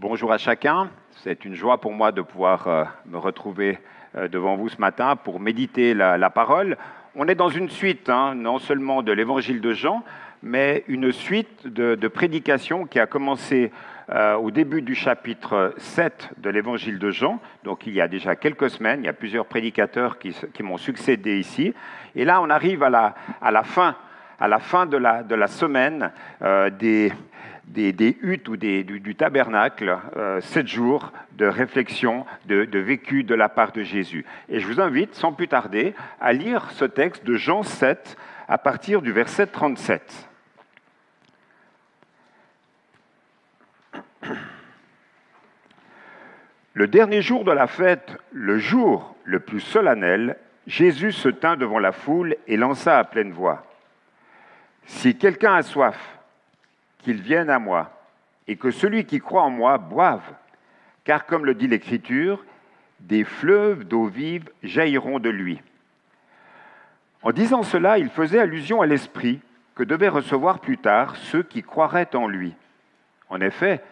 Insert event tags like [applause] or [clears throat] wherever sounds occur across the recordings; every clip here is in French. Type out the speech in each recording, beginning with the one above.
Bonjour à chacun. C'est une joie pour moi de pouvoir euh, me retrouver euh, devant vous ce matin pour méditer la, parole. On est dans une suite, hein, non seulement de l'évangile de Jean, mais une suite de, prédications qui a commencé euh, au début du chapitre 7 de l'évangile de Jean. Donc il y a déjà quelques semaines, il y a plusieurs prédicateurs qui, m'ont succédé ici. Et là, on arrive à la, fin, à la fin de la semaine des des, huttes ou du, tabernacle, euh, sept jours de réflexion, de, de, vécu de la part de Jésus. Et je vous invite, sans plus tarder, à lire ce texte de Jean 7 à partir du verset 37. [clears throat] Le dernier jour de la fête, le jour le plus solennel, Jésus se tint devant la foule et lança à pleine voix. Si quelqu'un a soif, qu'il vienne à moi, et que celui qui croit en moi boive, car comme le dit l'Écriture, des fleuves d'eau vive jailliront de lui. En disant cela, il faisait allusion à l'Esprit que devaient recevoir plus tard ceux qui croiraient en lui. En effet,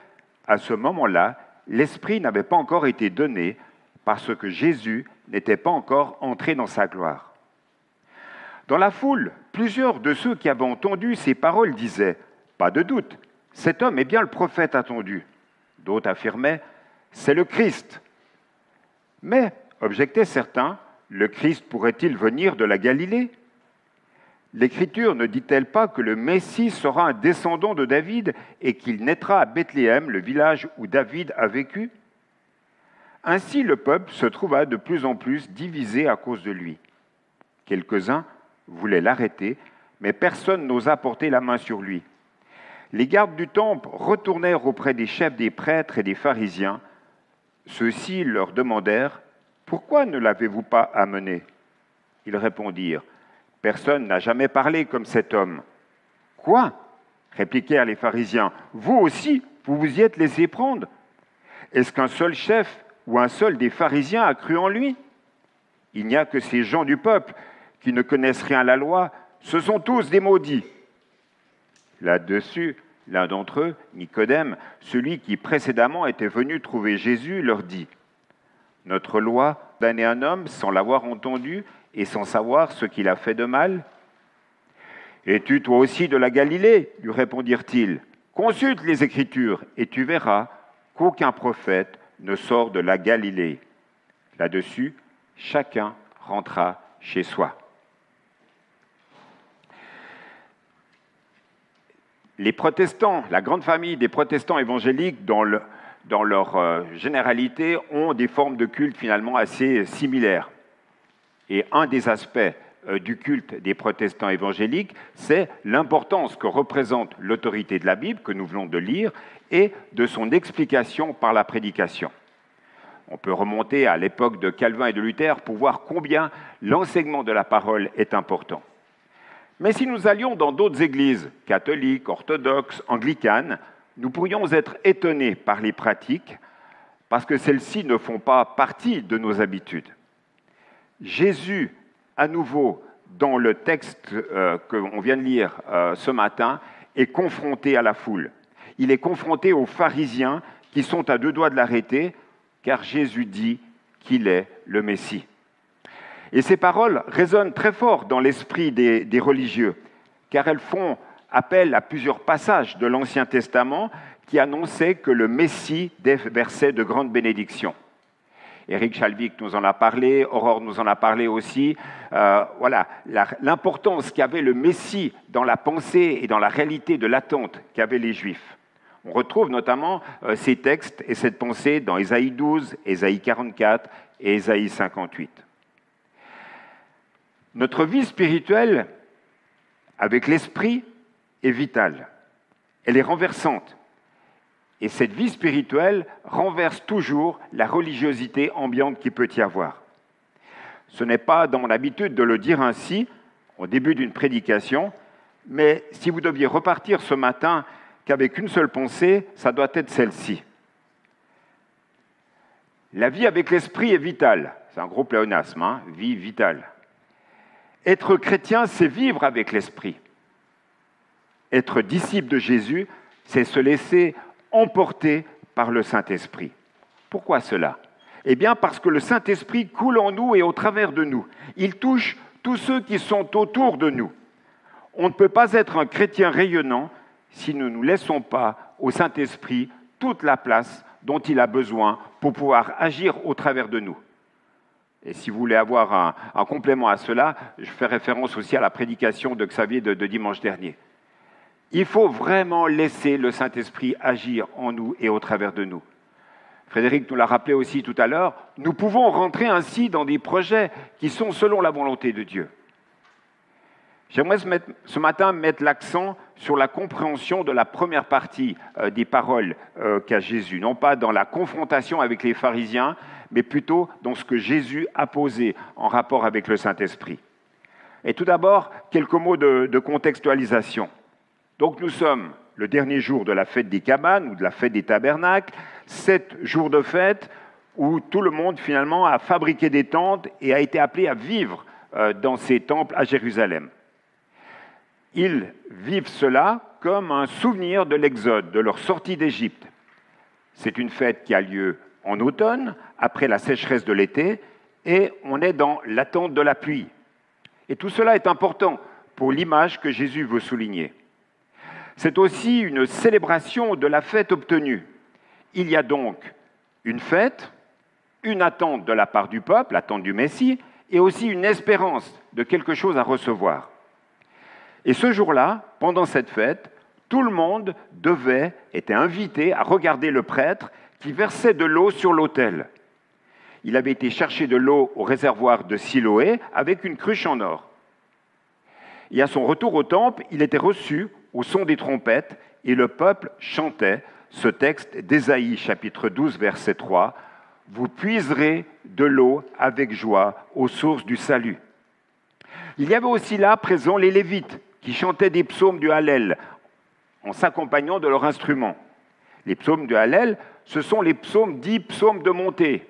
à ce moment-là, l'Esprit n'avait pas encore été donné parce que Jésus n'était pas encore entré dans sa gloire. Dans la foule, plusieurs de ceux qui avaient entendu ces paroles disaient pas de doute, cet homme est bien le prophète attendu. D'autres affirmaient, c'est le Christ. Mais, objectaient certains, le Christ pourrait-il venir de la Galilée? L'Écriture ne dit-elle pas que le Messie sera un descendant de David et qu'il naîtra à Bethléem, le village où David a vécu? Ainsi le peuple se trouva de plus en plus divisé à cause de lui. Quelques-uns voulaient l'arrêter, mais personne n'osa porter la main sur lui. Les gardes du temple retournèrent auprès des chefs des prêtres et des pharisiens. Ceux-ci leur demandèrent Pourquoi ne l'avez-vous pas amené? Ils répondirent Personne n'a jamais parlé comme cet homme. Quoi? répliquèrent les pharisiens. Vous aussi, vous vous y êtes laissé prendre Est-ce qu'un seul chef ou un seul des pharisiens a cru en lui Il n'y a que ces gens du peuple qui ne connaissent rien à la loi, ce sont tous des maudits. Là-dessus, l'un d'entre eux, Nicodème, celui qui précédemment était venu trouver Jésus, leur dit Notre loi damner un homme sans l'avoir entendu et sans savoir ce qu'il a fait de mal Es-tu toi aussi de la Galilée? lui répondirent-ils. Consulte les Écritures et tu verras qu'aucun prophète ne sort de la Galilée. Là-dessus, chacun rentra chez soi. Les protestants, la grande famille des protestants évangéliques, dans, leur euh, généralité, ont des formes de culte finalement assez similaires. Et un des aspects euh, du culte des protestants évangéliques, c'est l'importance que représente l'autorité de la Bible, que nous venons de lire, et de son explication par la prédication. On peut remonter à l'époque de Calvin et de Luther pour voir combien l'enseignement de la parole est important. Mais si nous allions dans d'autres églises, catholiques, orthodoxes, anglicanes, nous pourrions être étonnés par les pratiques parce que celles-ci ne font pas partie de nos habitudes. Jésus, à nouveau, dans le texte euh, qu'on vient de lire euh, ce matin, est confronté à la foule. Il est confronté aux pharisiens qui sont à deux doigts de l'arrêter, car Jésus dit qu'il est le Messie. Et ces paroles résonnent très fort dans l'esprit des, religieux, car elles font appel à plusieurs passages de l'Ancien Testament qui annonçaient que le Messie déversait de grandes bénédictions. Éric Chalvik nous en a parlé, Aurore nous en a parlé aussi. Euh, voilà, l'importance qu'avait le Messie dans la pensée et dans la réalité de l'attente qu'avaient les Juifs. On retrouve notamment euh, ces textes et cette pensée dans Ésaïe 12, Ésaïe 44 et Ésaïe 58. Notre vie spirituelle avec l'esprit est vitale. Elle est renversante. Et cette vie spirituelle renverse toujours la religiosité ambiante qui peut y avoir. Ce n'est pas dans mon habitude de le dire ainsi au début d'une prédication, mais si vous deviez repartir ce matin qu'avec une seule pensée, ça doit être celle-ci. La vie avec l'esprit est vitale. C'est un gros pléonasme, hein vie vitale. Être chrétien, c'est vivre avec l'Esprit. Être disciple de Jésus, c'est se laisser emporter par le Saint-Esprit. Pourquoi cela? Eh bien parce que le Saint-Esprit coule en nous et au travers de nous. Il touche tous ceux qui sont autour de nous. On ne peut pas être un chrétien rayonnant si nous ne nous laissons pas au Saint-Esprit toute la place dont il a besoin pour pouvoir agir au travers de nous. Et si vous voulez avoir un, complément à cela, je fais référence aussi à la prédication de Xavier de, dimanche dernier. Il faut vraiment laisser le Saint-Esprit agir en nous et au travers de nous. Frédéric nous l'a rappelé aussi tout à l'heure, nous pouvons rentrer ainsi dans des projets qui sont selon la volonté de Dieu. J'aimerais ce matin mettre l'accent sur la compréhension de la première partie euh, des paroles euh, qu'a Jésus, non pas dans la confrontation avec les pharisiens, mais plutôt dans ce que Jésus a posé en rapport avec le Saint-Esprit. Et tout d'abord, quelques mots de, contextualisation. Donc nous sommes le dernier jour de la fête des cabanes ou de la fête des tabernacles, sept jours de fête où tout le monde finalement a fabriqué des tentes et a été appelé à vivre euh, dans ces temples à Jérusalem. Ils vivent cela comme un souvenir de l'Exode, de leur sortie d'Égypte. C'est une fête qui a lieu en automne, après la sécheresse de l'été, et on est dans l'attente de la pluie. Et tout cela est important pour l'image que Jésus veut souligner. C'est aussi une célébration de la fête obtenue. Il y a donc une fête, une attente de la part du peuple, l'attente du Messie, et aussi une espérance de quelque chose à recevoir. Et ce jour-là, pendant cette fête, tout le monde devait, était invité à regarder le prêtre qui versait de l'eau sur l'autel. Il avait été chercher de l'eau au réservoir de Siloé avec une cruche en or. Et à son retour au temple, il était reçu au son des trompettes et le peuple chantait ce texte d'Ésaïe chapitre 12 verset 3. Vous puiserez de l'eau avec joie aux sources du salut. Il y avait aussi là présent les Lévites qui chantaient des psaumes du Hallel en s'accompagnant de leur instrument. Les psaumes du Hallel, ce sont les psaumes dits psaumes de montée.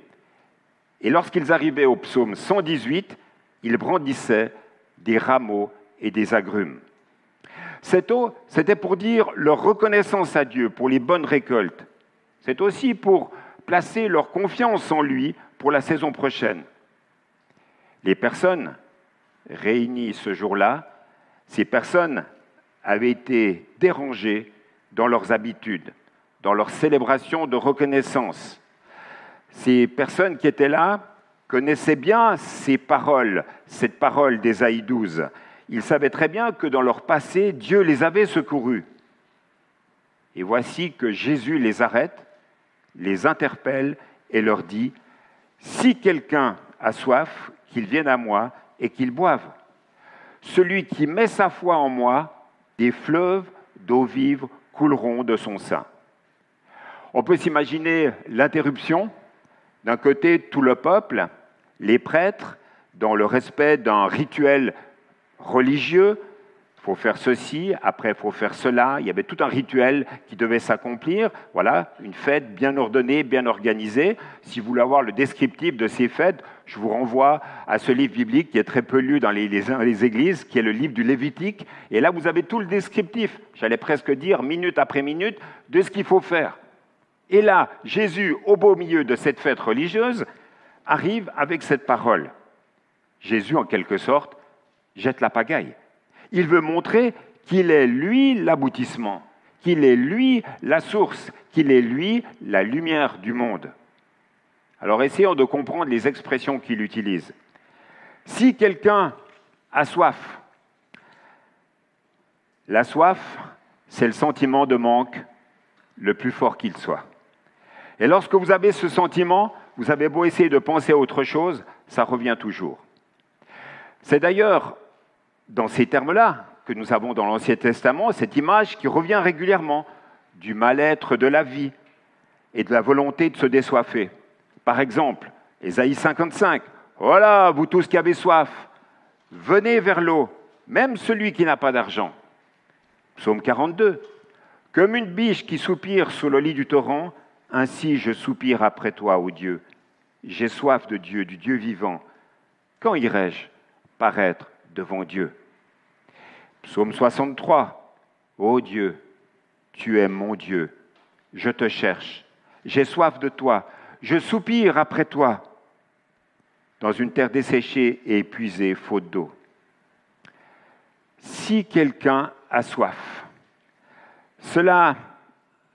Et lorsqu'ils arrivaient au psaume 118, ils brandissaient des rameaux et des agrumes. Cette eau, c'était pour dire leur reconnaissance à Dieu pour les bonnes récoltes. C'est aussi pour placer leur confiance en lui pour la saison prochaine. Les personnes réunies ce jour-là ces personnes avaient été dérangées dans leurs habitudes, dans leur célébration de reconnaissance. Ces personnes qui étaient là connaissaient bien ces paroles, cette parole d'Ésaïe 12. Ils savaient très bien que dans leur passé, Dieu les avait secourus. Et voici que Jésus les arrête, les interpelle et leur dit, Si quelqu'un a soif, qu'il vienne à moi et qu'il boive. Celui qui met sa foi en moi, des fleuves d'eau vive couleront de son sein. On peut s'imaginer l'interruption. D'un côté, tout le peuple, les prêtres, dans le respect d'un rituel religieux, il faut faire ceci, après il faut faire cela. Il y avait tout un rituel qui devait s'accomplir. Voilà, une fête bien ordonnée, bien organisée. Si vous voulez avoir le descriptif de ces fêtes, je vous renvoie à ce livre biblique qui est très peu lu dans les, églises, qui est le livre du Lévitique. Et là, vous avez tout le descriptif, j'allais presque dire minute après minute, de ce qu'il faut faire. Et là, Jésus, au beau milieu de cette fête religieuse, arrive avec cette parole. Jésus, en quelque sorte, jette la pagaille. Il veut montrer qu'il est lui l'aboutissement, qu'il est lui la source, qu'il est lui la lumière du monde. Alors essayons de comprendre les expressions qu'il utilise. Si quelqu'un a soif, la soif, c'est le sentiment de manque le plus fort qu'il soit. Et lorsque vous avez ce sentiment, vous avez beau essayer de penser à autre chose, ça revient toujours. C'est d'ailleurs dans ces termes-là que nous avons dans l'Ancien Testament, cette image qui revient régulièrement du mal-être de la vie et de la volonté de se désoiffer. Par exemple, Ésaïe 55, Voilà, vous tous qui avez soif, venez vers l'eau, même celui qui n'a pas d'argent. Psaume 42, Comme une biche qui soupire sous le lit du torrent, ainsi je soupire après toi, ô Dieu. J'ai soif de Dieu, du Dieu vivant. Quand irai-je paraître devant Dieu? Psaume 63. Ô Dieu, tu es mon Dieu, je te cherche. J'ai soif de toi. Je soupire après toi dans une terre desséchée et épuisée, faute d'eau. Si quelqu'un a soif, cela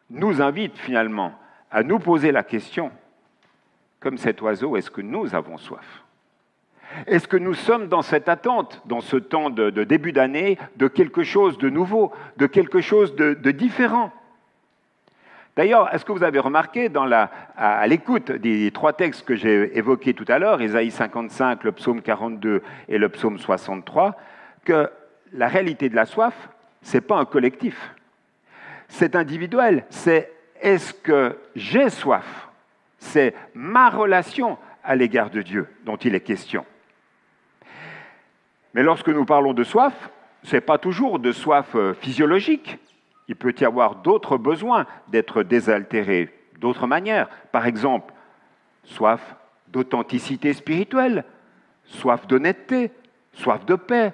nous invite finalement à nous poser la question, comme cet oiseau, est-ce que nous avons soif? Est-ce que nous sommes dans cette attente, dans ce temps de, début d'année, de quelque chose de nouveau, de quelque chose de différent? D'ailleurs, est-ce que vous avez remarqué à, l'écoute des trois textes que j'ai évoqués tout à l'heure, Ésaïe 55, le psaume 42 et le psaume 63, que la réalité de la soif, ce n'est pas un collectif. C'est individuel. C'est est-ce que j'ai soif? C'est ma relation à l'égard de Dieu dont il est question. Mais lorsque nous parlons de soif, ce n'est pas toujours de soif euh, physiologique. Il peut y avoir d'autres besoins d'être désaltérés, d'autres manières. Par exemple, soif d'authenticité spirituelle, soif d'honnêteté, soif de paix,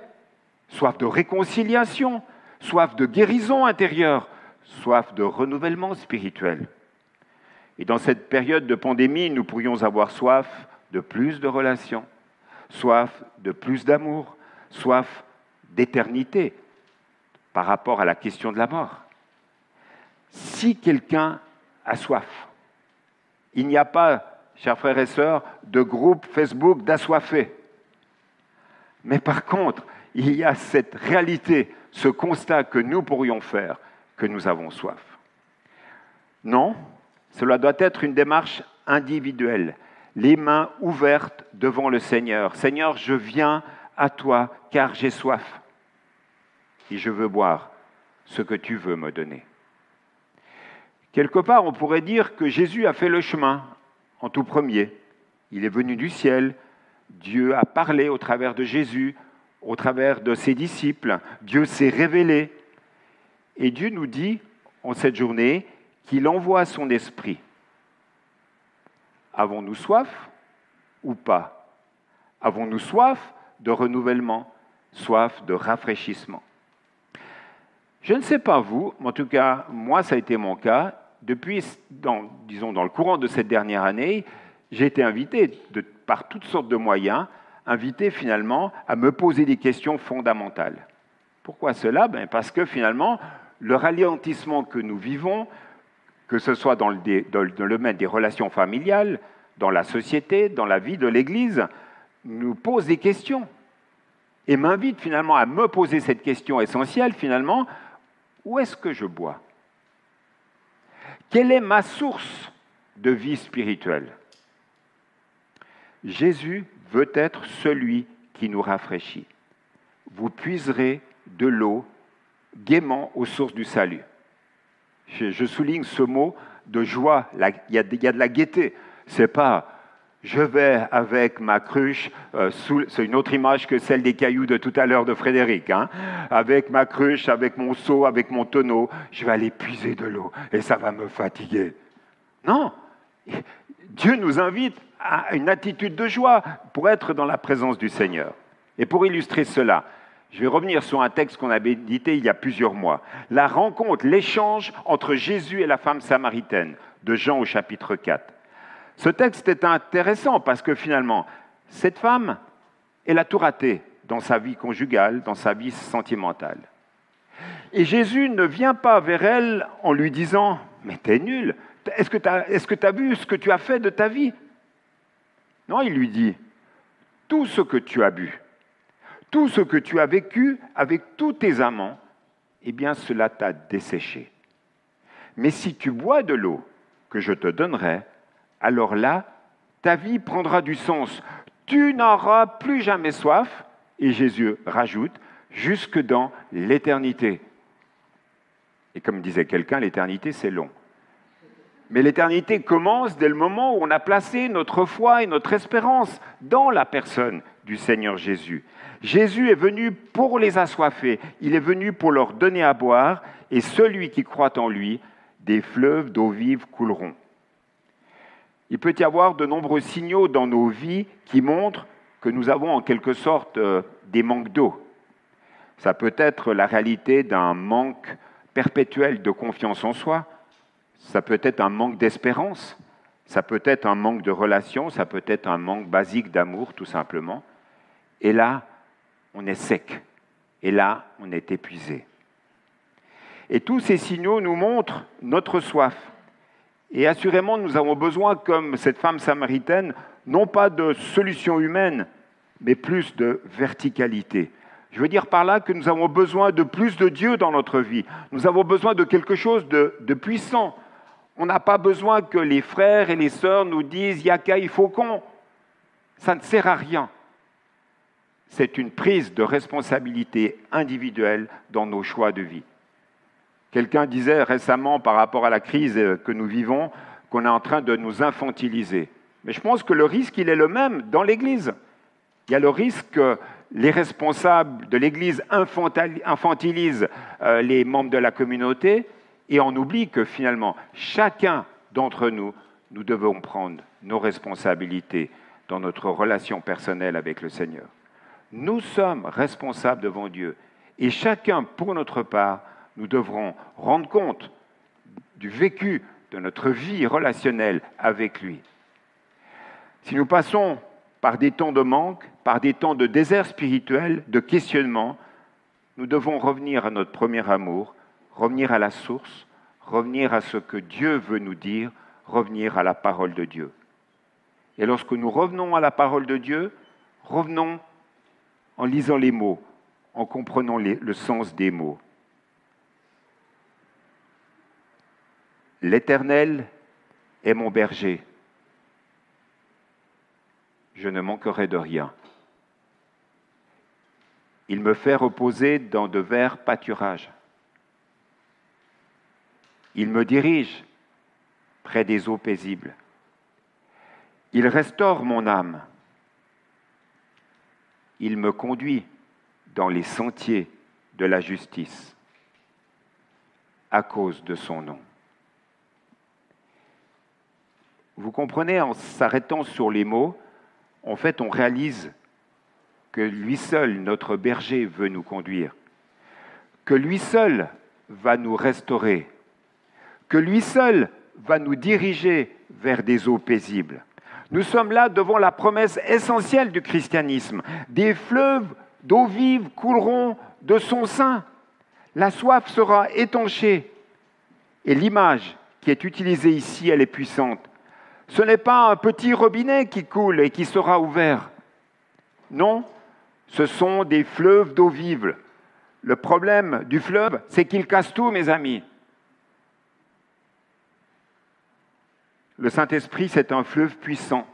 soif de réconciliation, soif de guérison intérieure, soif de renouvellement spirituel. Et dans cette période de pandémie, nous pourrions avoir soif de plus de relations, soif de plus d'amour, soif d'éternité par rapport à la question de la mort si quelqu'un a soif, il n'y a pas, chers frères et sœurs, de groupe Facebook d'assoiffés. Mais par contre, il y a cette réalité, ce constat que nous pourrions faire, que nous avons soif. Non, cela doit être une démarche individuelle, les mains ouvertes devant le Seigneur. Seigneur, je viens à toi car j'ai soif et je veux boire ce que tu veux me donner. Quelque part, on pourrait dire que Jésus a fait le chemin en tout premier. Il est venu du ciel, Dieu a parlé au travers de Jésus, au travers de ses disciples, Dieu s'est révélé. Et Dieu nous dit en cette journée qu'il envoie son esprit. Avons-nous soif ou pas? Avons-nous soif de renouvellement, soif de rafraîchissement? Je ne sais pas vous, mais en tout cas, moi, ça a été mon cas depuis, disons, dans le courant de cette dernière année, j'ai été invité par toutes sortes de moyens, invité finalement à me poser des questions fondamentales. Pourquoi cela? Ben Parce que finalement, le ralentissement que nous vivons, que ce soit dans le, domaine des relations familiales, dans la société, dans la vie de l'Église, nous pose des questions et m'invite finalement à me poser cette question essentielle finalement, où est-ce que je bois? Quelle est ma source de vie spirituelle? Jésus veut être celui qui nous rafraîchit. Vous puiserez de l'eau gaiement aux sources du salut. Je, souligne ce mot de joie. Il y a, de la gaieté. C'est pas je vais avec ma cruche, euh, c'est une autre image que celle des cailloux de tout à l'heure de Frédéric, hein. avec ma cruche, avec mon seau, avec mon tonneau, je vais aller puiser de l'eau et ça va me fatiguer. Non, Dieu nous invite à une attitude de joie pour être dans la présence du Seigneur. Et pour illustrer cela, je vais revenir sur un texte qu'on a médité il y a plusieurs mois. La rencontre, l'échange entre Jésus et la femme samaritaine de Jean au chapitre 4. Ce texte est intéressant parce que finalement, cette femme, elle a tout raté dans sa vie conjugale, dans sa vie sentimentale. Et Jésus ne vient pas vers elle en lui disant Mais t'es nul, est-ce que tu as, ce que tu as fait de ta vie? Non, il lui dit Tout ce que tu as bu, tout ce que tu as vécu avec tous tes amants, eh bien cela t'a desséché. Mais si tu bois de l'eau que je te donnerai, alors là, ta vie prendra du sens. Tu n'auras plus jamais soif, et Jésus rajoute, jusque dans l'éternité. Et comme disait quelqu'un, l'éternité, c'est long. Mais l'éternité commence dès le moment où on a placé notre foi et notre espérance dans la personne du Seigneur Jésus. Jésus est venu pour les assoiffer, il est venu pour leur donner à boire, et celui qui croit en lui, des fleuves d'eau vive couleront. Il peut y avoir de nombreux signaux dans nos vies qui montrent que nous avons en quelque sorte euh, des manques d'eau. Ça peut être la réalité d'un manque perpétuel de confiance en soi, Ça peut être un manque d'espérance, ça peut être un manque de relation, ça peut être un manque basique d'amour, tout simplement. Et là, on est sec. Et là, on est épuisé. Et tous ces signaux nous montrent notre soif. Et assurément, nous avons besoin, comme cette femme samaritaine, non pas de solutions humaines, mais plus de verticalité. Je veux dire par là que nous avons besoin de plus de Dieu dans notre vie. Nous avons besoin de quelque chose de, puissant. On n'a pas besoin que les frères et les sœurs nous disent Yaka, il faut qu'on. Ça ne sert à rien. C'est une prise de responsabilité individuelle dans nos choix de vie. Quelqu'un disait récemment par rapport à la crise que nous vivons qu'on est en train de nous infantiliser. Mais je pense que le risque, il est le même dans l'Église. Il y a le risque que les responsables de l'Église infantilisent euh, les membres de la communauté et on oublie que finalement, chacun d'entre nous, nous devons prendre nos responsabilités dans notre relation personnelle avec le Seigneur. Nous sommes responsables devant Dieu et chacun, pour notre part, nous devrons rendre compte du vécu de notre vie relationnelle avec lui. Si nous passons par des temps de manque, par des temps de désert spirituel, de questionnement, nous devons revenir à notre premier amour, revenir à la source, revenir à ce que Dieu veut nous dire, revenir à la parole de Dieu. Et lorsque nous revenons à la parole de Dieu, revenons en lisant les mots, en comprenant le sens des mots. L'Éternel est mon berger je ne manquerai de rien. Il me fait reposer dans de verts pâturages. Il me dirige près des eaux paisibles. Il restaure mon âme. Il me conduit dans les sentiers de la justice à cause de son nom. Vous comprenez, en s'arrêtant sur les mots, en fait, on réalise que lui seul, notre berger, veut nous conduire, que lui seul va nous restaurer, que lui seul va nous diriger vers des eaux paisibles. Nous sommes là devant la promesse essentielle du christianisme. Des fleuves d'eau vive couleront de son sein. La soif sera étanchée. Et l'image qui est utilisée ici, elle est puissante. Ce n'est pas un petit robinet qui coule et qui sera ouvert. Non, ce sont des fleuves d'eau vive. Le problème du fleuve, c'est qu'il casse tout, mes amis. Le Saint-Esprit, c'est un fleuve puissant,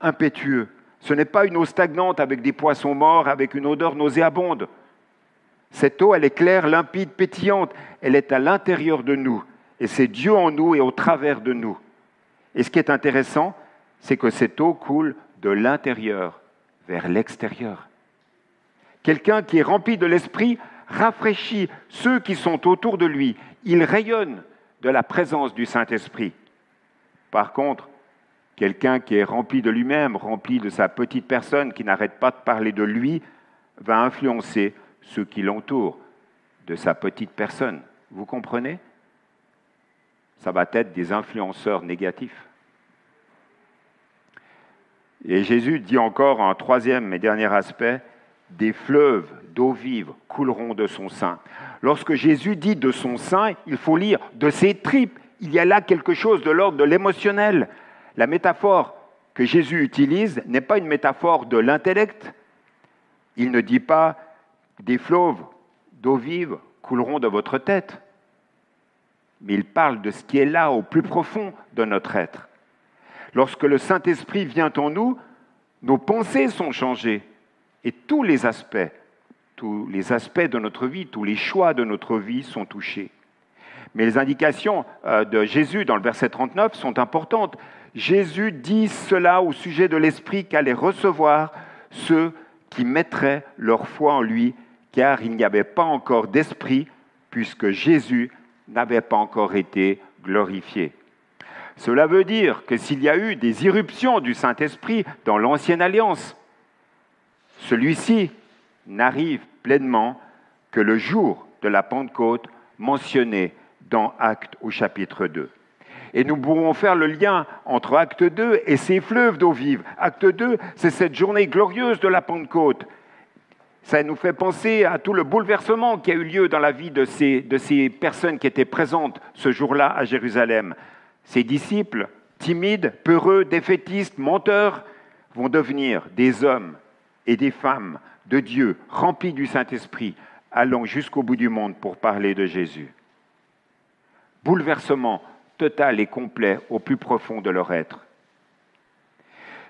impétueux. Ce n'est pas une eau stagnante avec des poissons morts, avec une odeur nauséabonde. Cette eau, elle est claire, limpide, pétillante. Elle est à l'intérieur de nous. Et c'est Dieu en nous et au travers de nous. Et ce qui est intéressant, c'est que cette eau coule de l'intérieur vers l'extérieur. Quelqu'un qui est rempli de l'esprit rafraîchit ceux qui sont autour de lui. Il rayonne de la présence du Saint-Esprit. Par contre, quelqu'un qui est rempli de lui-même, rempli de sa petite personne, qui n'arrête pas de parler de lui, va influencer ceux qui l'entourent de sa petite personne. Vous comprenez? Ça va être des influenceurs négatifs. Et Jésus dit encore un troisième et dernier aspect, des fleuves d'eau vive couleront de son sein. Lorsque Jésus dit de son sein, il faut lire de ses tripes. Il y a là quelque chose de l'ordre de l'émotionnel. La métaphore que Jésus utilise n'est pas une métaphore de l'intellect. Il ne dit pas des fleuves d'eau vive couleront de votre tête mais il parle de ce qui est là au plus profond de notre être. Lorsque le Saint-Esprit vient en nous, nos pensées sont changées et tous les aspects, tous les aspects de notre vie, tous les choix de notre vie sont touchés. Mais les indications euh, de Jésus dans le verset 39 sont importantes. Jésus dit cela au sujet de l'Esprit qu'allaient recevoir ceux qui mettraient leur foi en lui, car il n'y avait pas encore d'Esprit, puisque Jésus n'avait pas encore été glorifié. Cela veut dire que s'il y a eu des irruptions du Saint-Esprit dans l'Ancienne Alliance, celui-ci n'arrive pleinement que le jour de la Pentecôte mentionné dans Actes au chapitre 2. Et nous pourrons faire le lien entre Acte 2 et ces fleuves d'eau vive. Acte 2, c'est cette journée glorieuse de la Pentecôte. Ça nous fait penser à tout le bouleversement qui a eu lieu dans la vie de ces, de ces personnes qui étaient présentes ce jour-là à Jérusalem. Ces disciples, timides, peureux, défaitistes, menteurs, vont devenir des hommes et des femmes de Dieu remplis du Saint-Esprit, allant jusqu'au bout du monde pour parler de Jésus. Bouleversement total et complet au plus profond de leur être.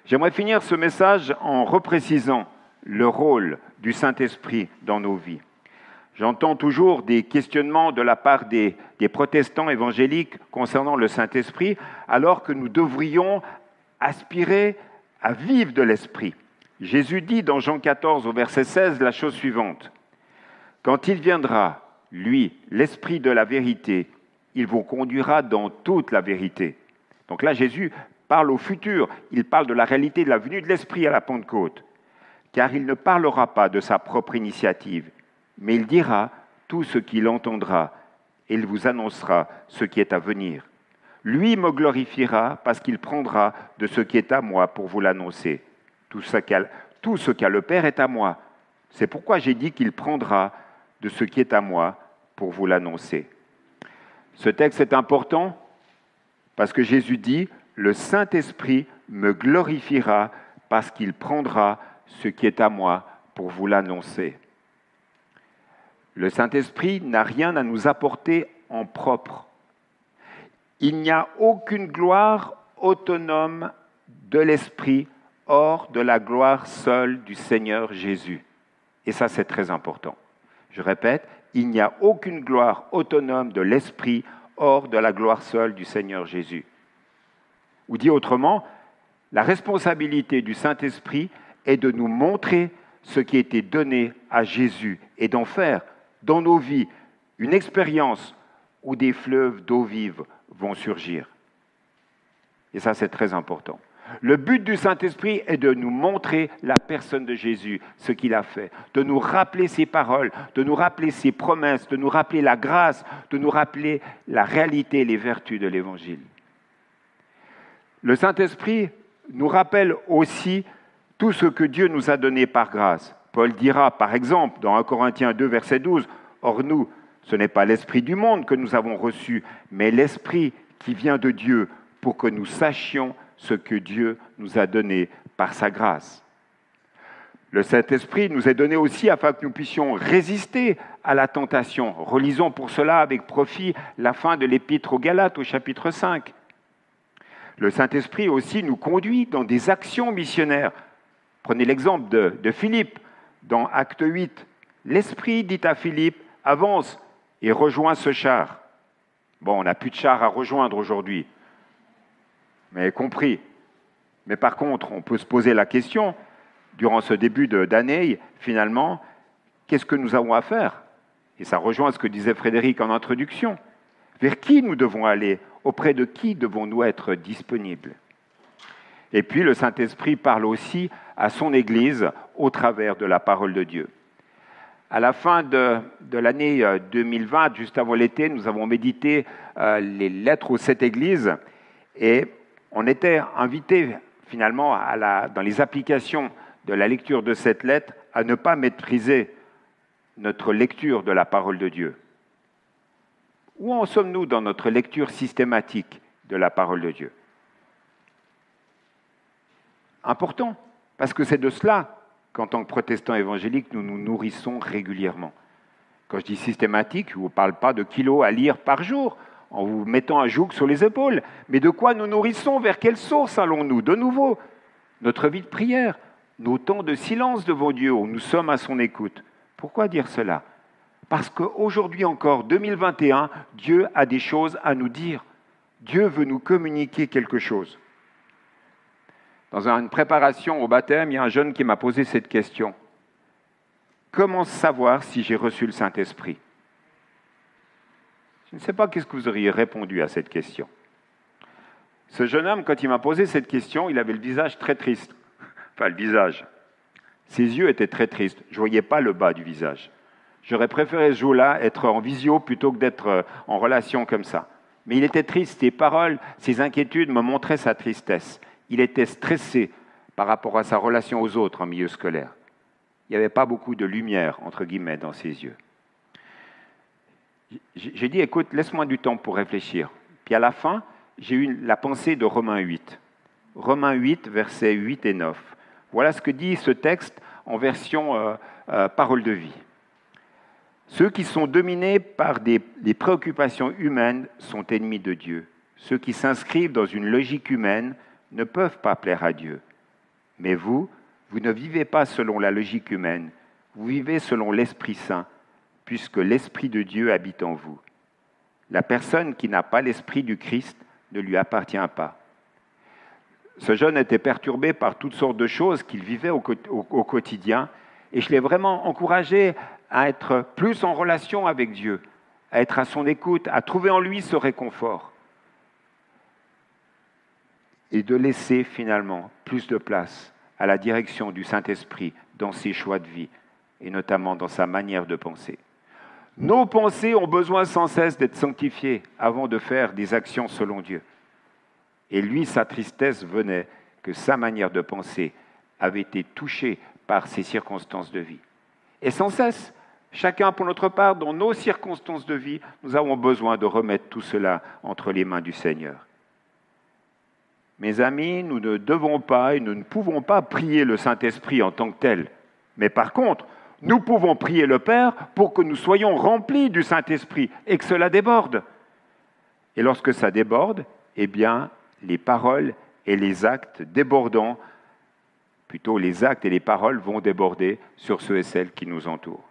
J'aimerais finir ce message en reprécisant le rôle du Saint-Esprit dans nos vies. J'entends toujours des questionnements de la part des, protestants évangéliques concernant le Saint-Esprit, alors que nous devrions aspirer à vivre de l'Esprit. Jésus dit dans Jean 14 au verset 16 la chose suivante. Quand il viendra, lui, l'Esprit de la vérité, il vous conduira dans toute la vérité. Donc là, Jésus parle au futur, il parle de la réalité de la venue de l'Esprit à la Pentecôte, car il ne parlera pas de sa propre initiative, mais il dira tout ce qu'il entendra, et il vous annoncera ce qui est à venir. Lui me glorifiera parce qu'il prendra de ce qui est à moi pour vous l'annoncer. Tout ce qu'a le Père est à moi. C'est pourquoi j'ai dit qu'il prendra de ce qui est à moi pour vous l'annoncer. Ce texte est important parce que Jésus dit, le Saint-Esprit me glorifiera parce qu'il prendra ce qui est à moi pour vous l'annoncer. Le Saint-Esprit n'a rien à nous apporter en propre. Il n'y a aucune gloire autonome de l'Esprit hors de la gloire seule du Seigneur Jésus. Et ça, c'est très important. Je répète, il n'y a aucune gloire autonome de l'Esprit hors de la gloire seule du Seigneur Jésus. Ou dit autrement, la responsabilité du Saint-Esprit est de nous montrer ce qui a été donné à Jésus et d'en faire dans nos vies une expérience où des fleuves d'eau vive vont surgir. Et ça, c'est très important. Le but du Saint-Esprit est de nous montrer la personne de Jésus, ce qu'il a fait, de nous rappeler ses paroles, de nous rappeler ses promesses, de nous rappeler la grâce, de nous rappeler la réalité et les vertus de l'Évangile. Le Saint-Esprit nous rappelle aussi tout ce que Dieu nous a donné par grâce. Paul dira, par exemple, dans 1 Corinthiens 2, verset 12, Or nous, ce n'est pas l'Esprit du monde que nous avons reçu, mais l'Esprit qui vient de Dieu pour que nous sachions ce que Dieu nous a donné par sa grâce. Le Saint-Esprit nous est donné aussi afin que nous puissions résister à la tentation. Relisons pour cela avec profit la fin de l'épître aux Galates au chapitre 5. Le Saint-Esprit aussi nous conduit dans des actions missionnaires. Prenez l'exemple de, de Philippe dans Acte 8. L'Esprit dit à Philippe, avance et rejoins ce char. Bon, on n'a plus de char à rejoindre aujourd'hui mais compris. Mais par contre, on peut se poser la question, durant ce début d'année, finalement, qu'est-ce que nous avons à faire? Et ça rejoint ce que disait Frédéric en introduction. Vers qui nous devons aller? Auprès de qui devons-nous être disponibles? Et puis le Saint-Esprit parle aussi à son Église au travers de la parole de Dieu. À la fin de, l'année 2020, euh, juste avant l'été, nous avons médité euh, les lettres aux sept églises et on était invité finalement dans les applications de la lecture de cette lettre à ne pas maîtriser notre lecture de la parole de Dieu. Où en sommes-nous dans notre lecture systématique de la parole de Dieu? Important, parce que c'est de cela qu'en tant que protestants évangéliques, nous nous nourrissons régulièrement. Quand je dis systématique, je ne vous parle pas de kilos à lire par jour, en vous mettant un joug sur les épaules. Mais de quoi nous nourrissons Vers quelle source allons-nous? De nouveau, notre vie de prière, nos temps de silence devant Dieu où nous sommes à son écoute. Pourquoi dire cela? Parce qu'aujourd'hui encore, 2021, Dieu a des choses à nous dire. Dieu veut nous communiquer quelque chose. Dans une préparation au baptême, il y a un jeune qui m'a posé cette question. Comment savoir si j'ai reçu le Saint-Esprit? Je ne sais pas qu'est-ce que vous auriez répondu à cette question. Ce jeune homme, quand il m'a posé cette question, il avait le visage très triste. [laughs] Enfin, le visage. Ses yeux étaient très tristes. Je ne voyais pas le bas du visage. J'aurais préféré ce jour-là être en visio plutôt que d'être euh, en relation comme ça. Mais il était triste, ses paroles, ses inquiétudes me montraient sa tristesse. Il était stressé par rapport à sa relation aux autres en milieu scolaire. Il n'y avait pas beaucoup de lumière, entre guillemets, dans ses yeux. J'ai dit, écoute, laisse-moi du temps pour réfléchir. Puis à la fin, j'ai eu la pensée de Romains 8. Romains 8, versets 8 et 9. Voilà ce que dit ce texte en version euh, euh, parole de vie. Ceux qui sont dominés par des, des, préoccupations humaines sont ennemis de Dieu. Ceux qui s'inscrivent dans une logique humaine ne peuvent pas plaire à Dieu. Mais vous, vous ne vivez pas selon la logique humaine, vous vivez selon l'Esprit Saint, puisque l'Esprit de Dieu habite en vous. La personne qui n'a pas l'Esprit du Christ ne lui appartient pas. Ce jeune était perturbé par toutes sortes de choses qu'il vivait au, quotidien, et je l'ai vraiment encouragé à être plus en relation avec Dieu, à être à son écoute, à trouver en lui ce réconfort, et de laisser finalement plus de place à la direction du Saint-Esprit dans ses choix de vie, et notamment dans sa manière de penser. Nos pensées ont besoin sans cesse d'être sanctifiées avant de faire des actions selon Dieu. Et lui, sa tristesse venait que sa manière de penser avait été touchée par ses circonstances de vie. Et sans cesse, chacun pour notre part, dans nos circonstances de vie, nous avons besoin de remettre tout cela entre les mains du Seigneur. Mes amis, nous ne devons pas et nous ne pouvons pas prier le Saint-Esprit en tant que tel. Mais par contre, nous pouvons prier le Père pour que nous soyons remplis du Saint-Esprit et que cela déborde. Et lorsque ça déborde, eh bien, les paroles et les actes débordants, plutôt les actes et les paroles vont déborder sur ceux et celles qui nous entourent.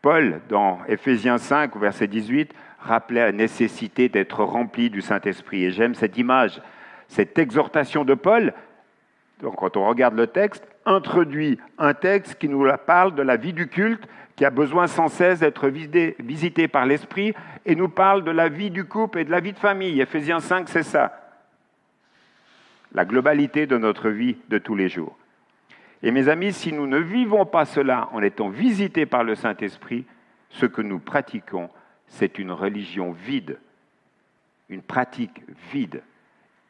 Paul, dans Éphésiens 5, verset 18, rappelait la nécessité d'être rempli du Saint-Esprit. Et j'aime cette image, cette exhortation de Paul. Quand on regarde le texte, introduit un texte qui nous parle de la vie du culte, qui a besoin sans cesse d'être visité par l'Esprit, et nous parle de la vie du couple et de la vie de famille. Ephésiens 5, c'est ça. La globalité de notre vie de tous les jours. Et mes amis, si nous ne vivons pas cela en étant visités par le Saint-Esprit, ce que nous pratiquons, c'est une religion vide, une pratique vide.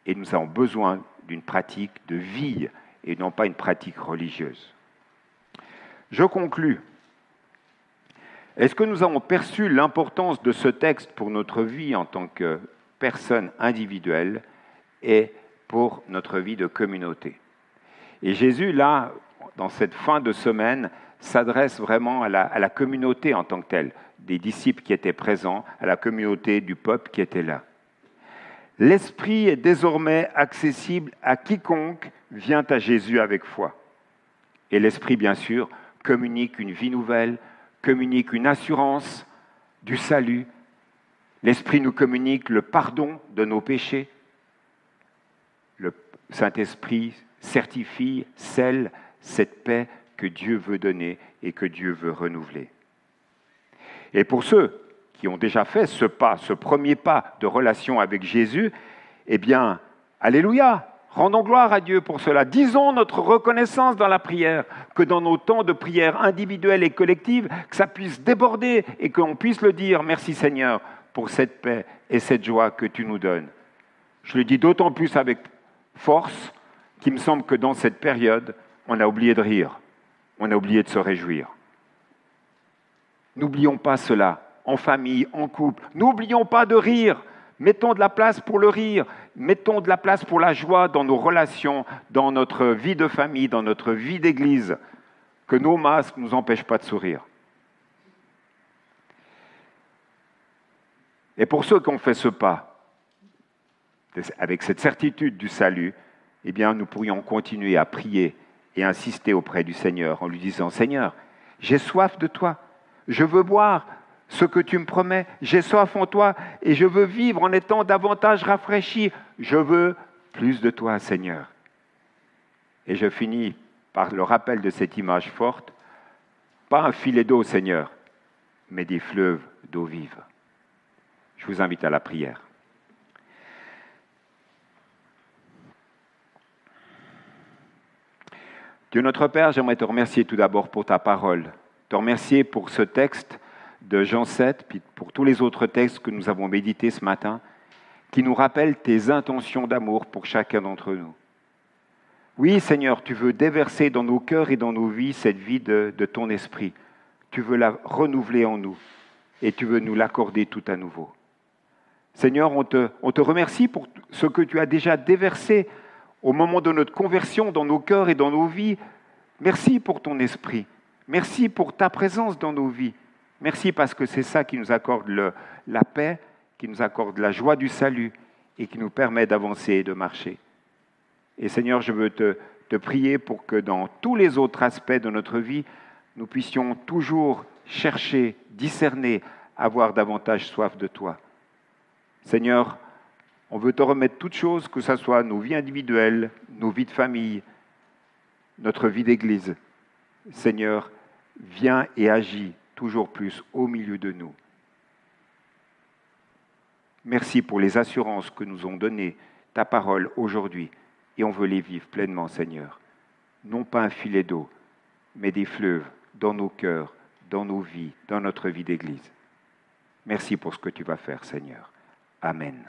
Et nous avons besoin d'une pratique de vie et non pas une pratique religieuse. Je conclus. Est-ce que nous avons perçu l'importance de ce texte pour notre vie en tant que personne individuelle et pour notre vie de communauté? Et Jésus, là, dans cette fin de semaine, s'adresse vraiment à la, à la, communauté en tant que telle, des disciples qui étaient présents, à la communauté du peuple qui était là. L'Esprit est désormais accessible à quiconque vient à Jésus avec foi. Et l'Esprit, bien sûr, communique une vie nouvelle, communique une assurance du salut. L'Esprit nous communique le pardon de nos péchés. Le Saint-Esprit certifie, scelle cette paix que Dieu veut donner et que Dieu veut renouveler. Et pour ceux qui ont déjà fait ce pas, ce premier pas de relation avec Jésus, eh bien, Alléluia, rendons gloire à Dieu pour cela. Disons notre reconnaissance dans la prière, que dans nos temps de prière individuelle et collective, que ça puisse déborder et qu'on puisse le dire, merci Seigneur pour cette paix et cette joie que tu nous donnes. Je le dis d'autant plus avec force qu'il me semble que dans cette période, on a oublié de rire, on a oublié de se réjouir. N'oublions pas cela en famille, en couple. N'oublions pas de rire. Mettons de la place pour le rire. Mettons de la place pour la joie dans nos relations, dans notre vie de famille, dans notre vie d'église. Que nos masques ne nous empêchent pas de sourire. Et pour ceux qui ont fait ce pas, avec cette certitude du salut, eh bien, nous pourrions continuer à prier et insister auprès du Seigneur en lui disant, Seigneur, j'ai soif de toi, je veux boire ce que tu me promets. J'ai soif en toi et je veux vivre en étant davantage rafraîchi. Je veux plus de toi, Seigneur. Et je finis par le rappel de cette image forte. Pas un filet d'eau, Seigneur, mais des fleuves d'eau vive. Je vous invite à la prière. Dieu notre Père, j'aimerais te remercier tout d'abord pour ta parole, te remercier pour ce texte de Jean 7, puis pour tous les autres textes que nous avons médités ce matin. qui nous rappelle tes intentions d'amour pour chacun d'entre nous. Oui, Seigneur, tu veux déverser dans nos cœurs et dans nos vies cette vie de, de ton esprit. Tu veux la renouveler en nous et tu veux nous l'accorder tout à nouveau. Seigneur, on te, on te remercie pour ce que tu as déjà déversé au moment de notre conversion dans nos cœurs et dans nos vies. Merci pour ton esprit. Merci pour ta présence dans nos vies. Merci parce que c'est ça qui nous accorde la paix, qui nous accorde la joie du salut et qui nous permet d'avancer et de marcher. Et Seigneur, je veux te, te prier pour que dans tous les autres aspects de notre vie, nous puissions toujours chercher, discerner, avoir davantage soif de toi. Seigneur, on veut te remettre toutes choses, que ce soit nos vies individuelles, nos vies de famille, notre vie d'église. Seigneur, viens et agis toujours plus au milieu de nous. Merci pour les assurances que nous ont données ta parole aujourd'hui et on veut les vivre pleinement, Seigneur. Non pas un filet d'eau, mais des fleuves dans nos cœurs, dans nos vies, dans notre vie d'Église. Merci pour ce que tu vas faire, Seigneur. Amen.